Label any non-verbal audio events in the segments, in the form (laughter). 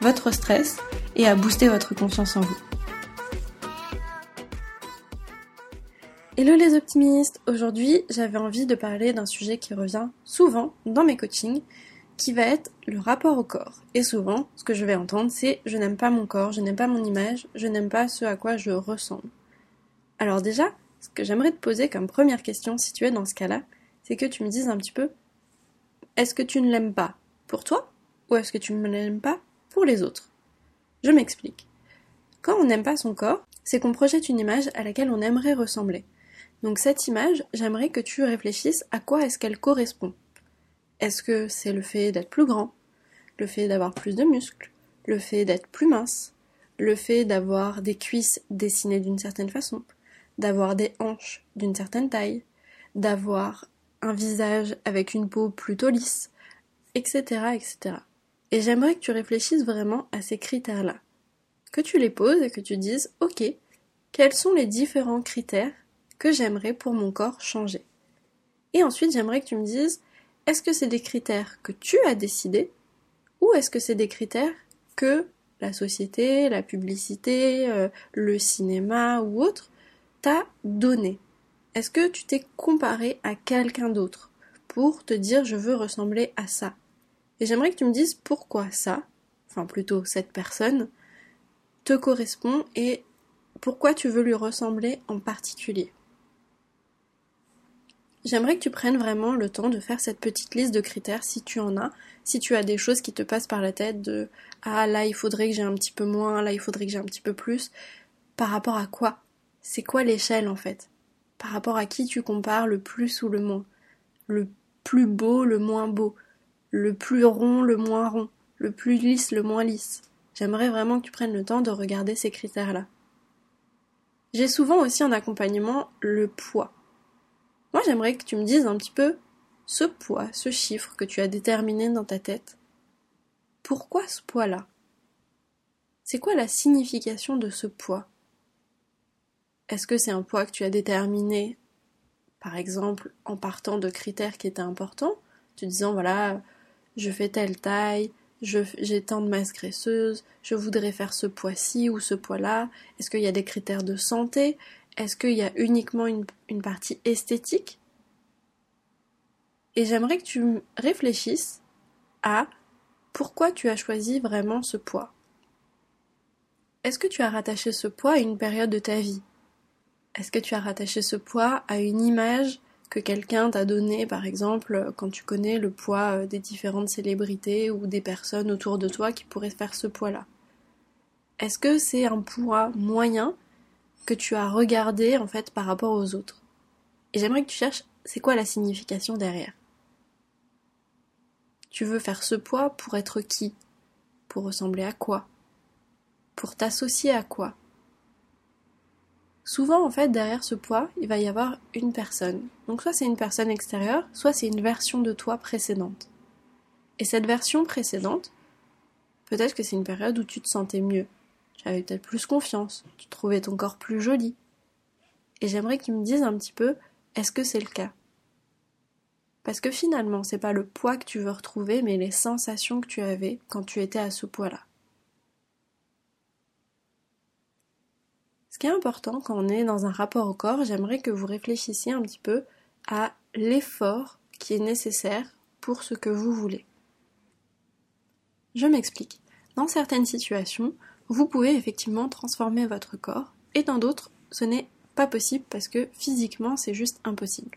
votre stress et à booster votre confiance en vous. Hello les optimistes Aujourd'hui j'avais envie de parler d'un sujet qui revient souvent dans mes coachings, qui va être le rapport au corps. Et souvent, ce que je vais entendre, c'est je n'aime pas mon corps, je n'aime pas mon image, je n'aime pas ce à quoi je ressemble. Alors déjà, ce que j'aimerais te poser comme première question si tu es dans ce cas-là, c'est que tu me dises un petit peu est-ce que tu ne l'aimes pas pour toi ou est-ce que tu ne l'aimes pas les autres Je m'explique. Quand on n'aime pas son corps, c'est qu'on projette une image à laquelle on aimerait ressembler. Donc cette image, j'aimerais que tu réfléchisses à quoi est-ce qu'elle correspond. Est-ce que c'est le fait d'être plus grand, le fait d'avoir plus de muscles, le fait d'être plus mince, le fait d'avoir des cuisses dessinées d'une certaine façon, d'avoir des hanches d'une certaine taille, d'avoir un visage avec une peau plutôt lisse, etc., etc. Et j'aimerais que tu réfléchisses vraiment à ces critères-là. Que tu les poses et que tu dises, ok, quels sont les différents critères que j'aimerais pour mon corps changer? Et ensuite, j'aimerais que tu me dises, est-ce que c'est des critères que tu as décidés ou est-ce que c'est des critères que la société, la publicité, euh, le cinéma ou autre t'a donné? Est-ce que tu t'es comparé à quelqu'un d'autre pour te dire je veux ressembler à ça Et j'aimerais que tu me dises pourquoi ça, enfin plutôt cette personne, te correspond et pourquoi tu veux lui ressembler en particulier. J'aimerais que tu prennes vraiment le temps de faire cette petite liste de critères si tu en as, si tu as des choses qui te passent par la tête de ah là il faudrait que j'ai un petit peu moins, là il faudrait que j'ai un petit peu plus. Par rapport à quoi? C'est quoi l'échelle en fait? Par rapport à qui tu compares le plus ou le moins? Le plus beau, le moins beau? Le plus rond, le moins rond Le plus lisse, le moins lisse J'aimerais vraiment que tu prennes le temps de regarder ces critères-là. J'ai souvent aussi en accompagnement le poids. Moi, j'aimerais que tu me dises un petit peu ce poids, ce chiffre que tu as déterminé dans ta tête. Pourquoi ce poids-là? C'est quoi la signification de ce poids? Est-ce que c'est un poids que tu as déterminé, par exemple, en partant de critères qui étaient importants, te disant voilà, je fais telle taille, j'ai tant de masse graisseuse, je voudrais faire ce poids-ci ou ce poids-là, est-ce qu'il y a des critères de santé? Est-ce qu'il y a uniquement une, partie esthétique? Et j'aimerais que tu réfléchisses à pourquoi tu as choisi vraiment ce poids. Est-ce que tu as rattaché ce poids à une période de ta vie? Est-ce que tu as rattaché ce poids à une image que quelqu'un t'a donnée, par exemple, quand tu connais le poids euh, des différentes célébrités ou des personnes autour de toi qui pourraient faire ce poids-là Est-ce que c'est un poids moyen que tu as regardé en fait par rapport aux autres? Et j'aimerais que tu cherches c'est quoi la signification derrière? Tu veux faire ce poids pour être qui? Pour ressembler à quoi? Pour t'associer à quoi? Souvent en fait derrière ce poids, il va y avoir une personne. Donc soit c'est une personne extérieure, soit c'est une version de toi précédente. Et cette version précédente, peut-être que c'est une période où tu te sentais mieux, tu avais peut-être plus confiance, tu trouvais ton corps plus joli. Et j'aimerais tu me dises un petit peu, est-ce que c'est le cas? Parce que finalement, c'est pas le poids que tu veux retrouver, mais les sensations que tu avais quand tu étais à ce poids-là. Qui est important quand on est dans un rapport au corps, j'aimerais que vous réfléchissiez un petit peu à l'effort qui est nécessaire pour ce que vous voulez. Je m'explique. Dans certaines situations, vous pouvez effectivement transformer votre corps, et dans d'autres, ce n'est pas possible parce que physiquement, c'est juste impossible.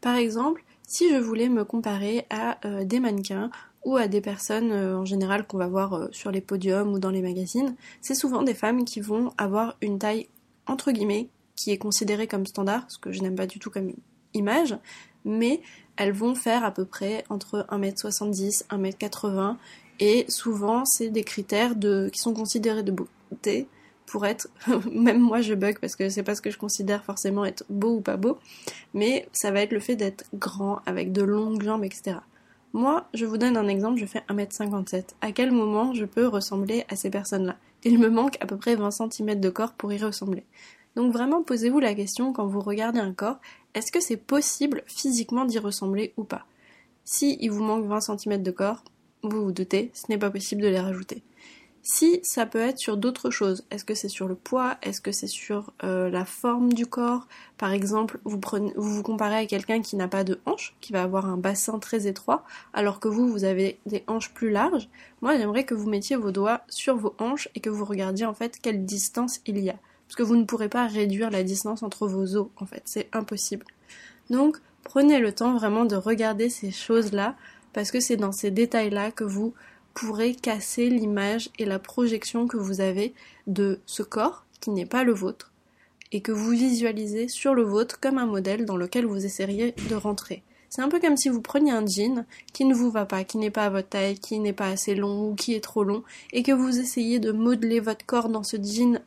Par exemple, si je voulais me comparer à euh, des mannequins ou à des personnes euh, en général qu'on va voir euh, sur les podiums ou dans les magazines, c'est souvent des femmes qui vont avoir une taille entre guillemets qui est considérée comme standard, ce que je n'aime pas du tout comme image, mais elles vont faire à peu près entre 1m70, 1m80 Et souvent, c'est des critères de, qui sont considérés de beauté pour être, (laughs) même moi je bug parce que c'est pas ce que je considère forcément être beau ou pas beau, mais ça va être le fait d'être grand, avec de longues jambes, etc. Moi, je vous donne un exemple, je fais 1m57. À quel moment je peux ressembler à ces personnes-là? Il me manque à peu près 20 cm de corps pour y ressembler. Donc vraiment, posez-vous la question quand vous regardez un corps, est-ce que c'est possible physiquement d'y ressembler ou pas? Si il vous manque 20 cm de corps, vous vous doutez, ce n'est pas possible de les rajouter. Si ça peut être sur d'autres choses, est-ce que c'est sur le poids, est-ce que c'est sur euh, la forme du corps? Par exemple, vous, vous vous comparez à quelqu'un qui n'a pas de hanches, qui va avoir un bassin très étroit, alors que vous, vous avez des hanches plus larges. Moi, j'aimerais que vous mettiez vos doigts sur vos hanches et que vous regardiez en fait quelle distance il y a. Parce que vous ne pourrez pas réduire la distance entre vos os, en fait, c'est impossible. Donc, prenez le temps vraiment de regarder ces choses-là, parce que c'est dans ces détails-là que vous pourrez casser l'image et la projection que vous avez de ce corps qui n'est pas le vôtre et que vous visualisez sur le vôtre comme un modèle dans lequel vous essayeriez de rentrer. C'est un peu comme si vous preniez un jean qui ne vous va pas, qui n'est pas à votre taille, qui n'est pas assez long ou qui est trop long, et que vous essayez de modeler votre corps dans ce jean.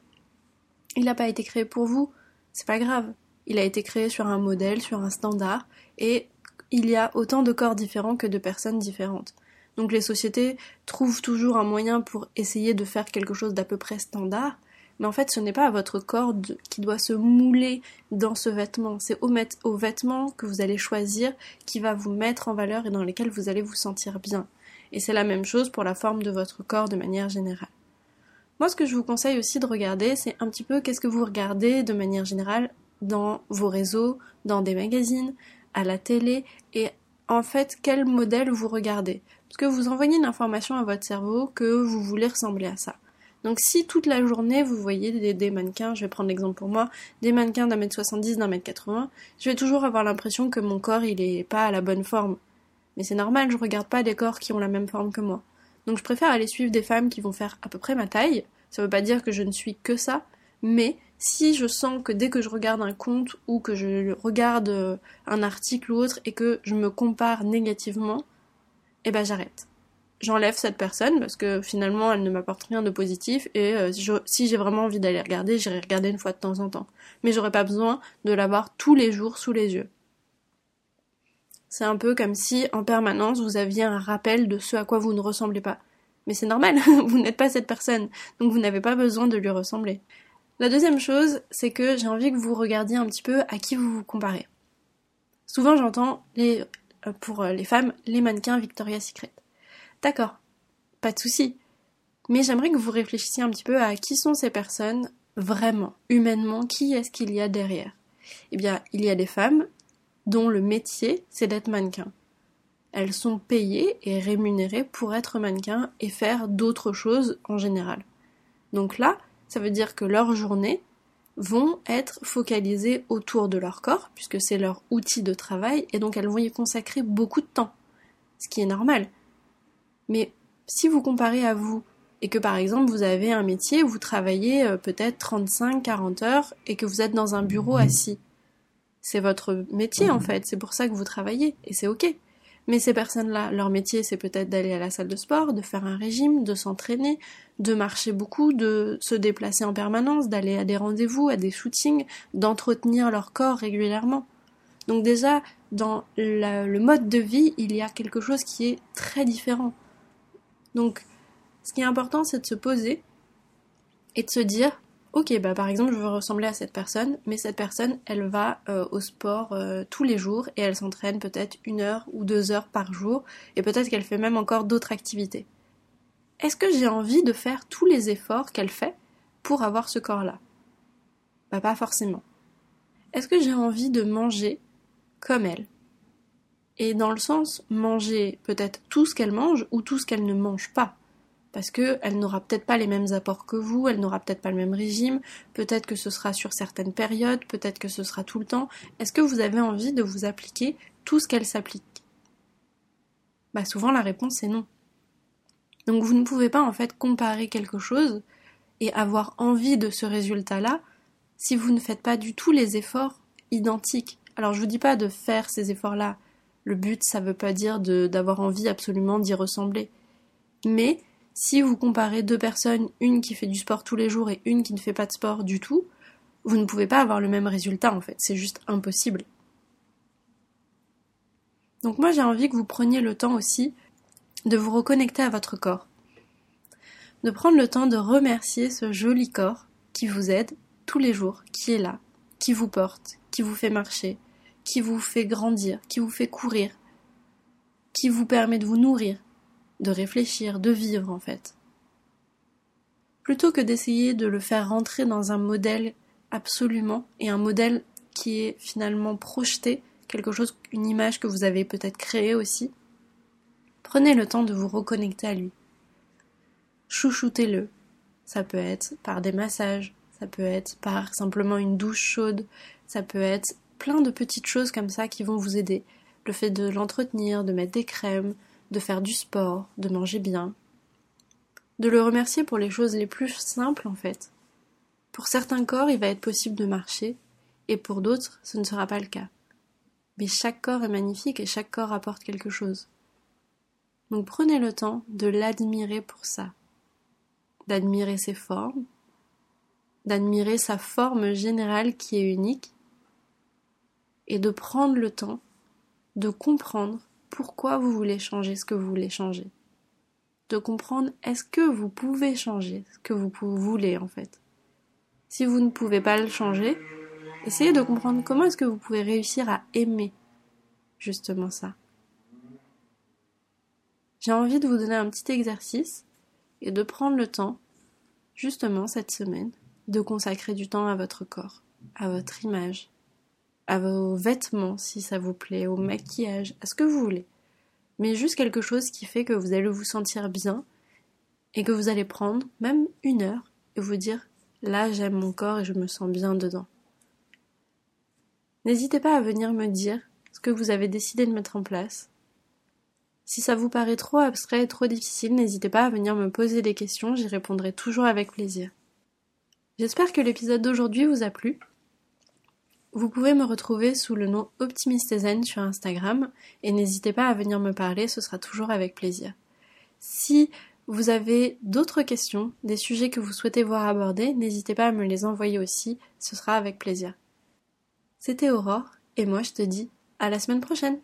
Il n'a pas été créé pour vous, c'est pas grave. Il a été créé sur un modèle, sur un standard, et il y a autant de corps différents que de personnes différentes. Donc les sociétés trouvent toujours un moyen pour essayer de faire quelque chose d'à peu près standard, mais en fait ce n'est pas votre corps qui doit se mouler dans ce vêtement, c'est au, au vêtement que vous allez choisir qui va vous mettre en valeur et dans lesquels vous allez vous sentir bien. Et c'est la même chose pour la forme de votre corps de manière générale. Moi ce que je vous conseille aussi de regarder, c'est un petit peu qu'est-ce que vous regardez de manière générale dans vos réseaux, dans des magazines, à la télé et en fait quel modèle vous regardez. Parce que vous envoyez une information à votre cerveau que vous voulez ressembler à ça. Donc si toute la journée vous voyez des, mannequins, je vais prendre l'exemple pour moi, des mannequins d'un mètre 70, d'un mètre 80, je vais toujours avoir l'impression que mon corps il est pas à la bonne forme. Mais c'est normal, je regarde pas des corps qui ont la même forme que moi. Donc je préfère aller suivre des femmes qui vont faire à peu près ma taille. Ça veut pas dire que je ne suis que ça, mais si je sens que dès que je regarde un compte ou que je regarde euh, un article ou autre et que je me compare négativement, eh ben j'arrête. J'enlève cette personne parce que finalement elle ne m'apporte rien de positif et euh, si j'ai vraiment envie d'aller regarder, j'irai regarder une fois de temps en temps. Mais j'aurais pas besoin de l'avoir tous les jours sous les yeux. C'est un peu comme si en permanence vous aviez un rappel de ce à quoi vous ne ressemblez pas. Mais c'est normal, (laughs) vous n'êtes pas cette personne, donc vous n'avez pas besoin de lui ressembler. La deuxième chose, c'est que j'ai envie que vous regardiez un petit peu à qui vous vous comparez. Souvent j'entends les, pour euh, les femmes les mannequins Victoria's Secret. D'accord, pas de souci. Mais j'aimerais que vous réfléchissiez un petit peu à qui sont ces personnes vraiment, humainement, qui est-ce qu'il y a derrière Eh bien, il y a des femmes dont le métier, c'est d'être mannequin. Elles sont payées et rémunérées pour être mannequin et faire d'autres choses en général. Donc là, ça veut dire que leur journée vont être focalisées autour de leur corps, puisque c'est leur outil de travail, et donc elles vont y consacrer beaucoup de temps, ce qui est normal. Mais si vous comparez à vous, et que par exemple vous avez un métier vous travaillez euh, peut-être 35-40 heures, et que vous êtes dans un bureau assis, c'est votre métier en fait, c'est pour ça que vous travaillez, et c'est ok. Mais ces personnes-là, leur métier, c'est peut-être d'aller à la salle de sport, de faire un régime, de s'entraîner, de marcher beaucoup, de se déplacer en permanence, d'aller à des rendez-vous, à des shootings, d'entretenir leur corps régulièrement. Donc déjà, dans le mode de vie, il y a quelque chose qui est très différent. Donc, ce qui est important, c'est de se poser et de se dire, ok, bah par exemple, je veux ressembler à cette personne, mais cette personne, elle va euh, au sport euh, tous les jours et elle s'entraîne peut-être une heure ou deux heures par jour, et peut-être qu'elle fait même encore d'autres activités. Est-ce que j'ai envie de faire tous les efforts qu'elle fait pour avoir ce corps-là? Bah pas forcément. Est-ce que j'ai envie de manger comme elle? Et dans le sens manger peut-être tout ce qu'elle mange ou tout ce qu'elle ne mange pas parce qu'elle n'aura peut-être pas les mêmes apports que vous, elle n'aura peut-être pas le même régime, peut-être que ce sera sur certaines périodes, peut-être que ce sera tout le temps. Est-ce que vous avez envie de vous appliquer tout ce qu'elle s'applique? Bah souvent la réponse est non. Donc vous ne pouvez pas en fait comparer quelque chose et avoir envie de ce résultat-là si vous ne faites pas du tout les efforts identiques. Alors je vous dis pas de faire ces efforts-là. Le but, ça veut pas dire d'avoir envie absolument d'y ressembler Mais si vous comparez deux personnes, une qui fait du sport tous les jours et une qui ne fait pas de sport du tout, vous ne pouvez pas avoir le même résultat en fait, c'est juste impossible. Donc moi j'ai envie que vous preniez le temps aussi de vous reconnecter à votre corps. De prendre le temps de remercier ce joli corps qui vous aide tous les jours, qui est là, qui vous porte, qui vous fait marcher, qui vous fait grandir, qui vous fait courir, qui vous permet de vous nourrir, de réfléchir, de vivre en fait. Plutôt que d'essayer de le faire rentrer dans un modèle absolument et un modèle qui est finalement projeté, quelque chose, une image que vous avez peut-être créée aussi, prenez le temps de vous reconnecter à lui. Chouchoutez-le. Ça peut être par des massages, ça peut être par simplement une douche chaude, ça peut être plein de petites choses comme ça qui vont vous aider. Le fait de l'entretenir, de mettre des crèmes, de faire du sport, de manger bien. De le remercier pour les choses les plus simples en fait. Pour certains corps, il va être possible de marcher, et pour d'autres, ce ne sera pas le cas. Mais chaque corps est magnifique et chaque corps apporte quelque chose. Donc prenez le temps de l'admirer pour ça, d'admirer ses formes, d'admirer sa forme générale qui est unique, et de prendre le temps de comprendre pourquoi vous voulez changer ce que vous voulez changer. De comprendre est-ce que vous pouvez changer ce que vous voulez en fait? Si vous ne pouvez pas le changer, essayez de comprendre comment est-ce que vous pouvez réussir à aimer justement ça. J'ai envie de vous donner un petit exercice et de prendre le temps, justement cette semaine, de consacrer du temps à votre corps, à votre image, à vos vêtements si ça vous plaît, au maquillage, à ce que vous voulez. Mais juste quelque chose qui fait que vous allez vous sentir bien et que vous allez prendre même une heure et vous dire là j'aime mon corps et je me sens bien dedans. N'hésitez pas à venir me dire ce que vous avez décidé de mettre en place. Si ça vous paraît trop abstrait et trop difficile, n'hésitez pas à venir me poser des questions, j'y répondrai toujours avec plaisir. J'espère que l'épisode d'aujourd'hui vous a plu. Vous pouvez me retrouver sous le nom Optimistezen sur Instagram et n'hésitez pas à venir me parler, ce sera toujours avec plaisir. Si vous avez d'autres questions, des sujets que vous souhaitez voir abordés, n'hésitez pas à me les envoyer aussi, ce sera avec plaisir. C'était Aurore et moi je te dis à la semaine prochaine.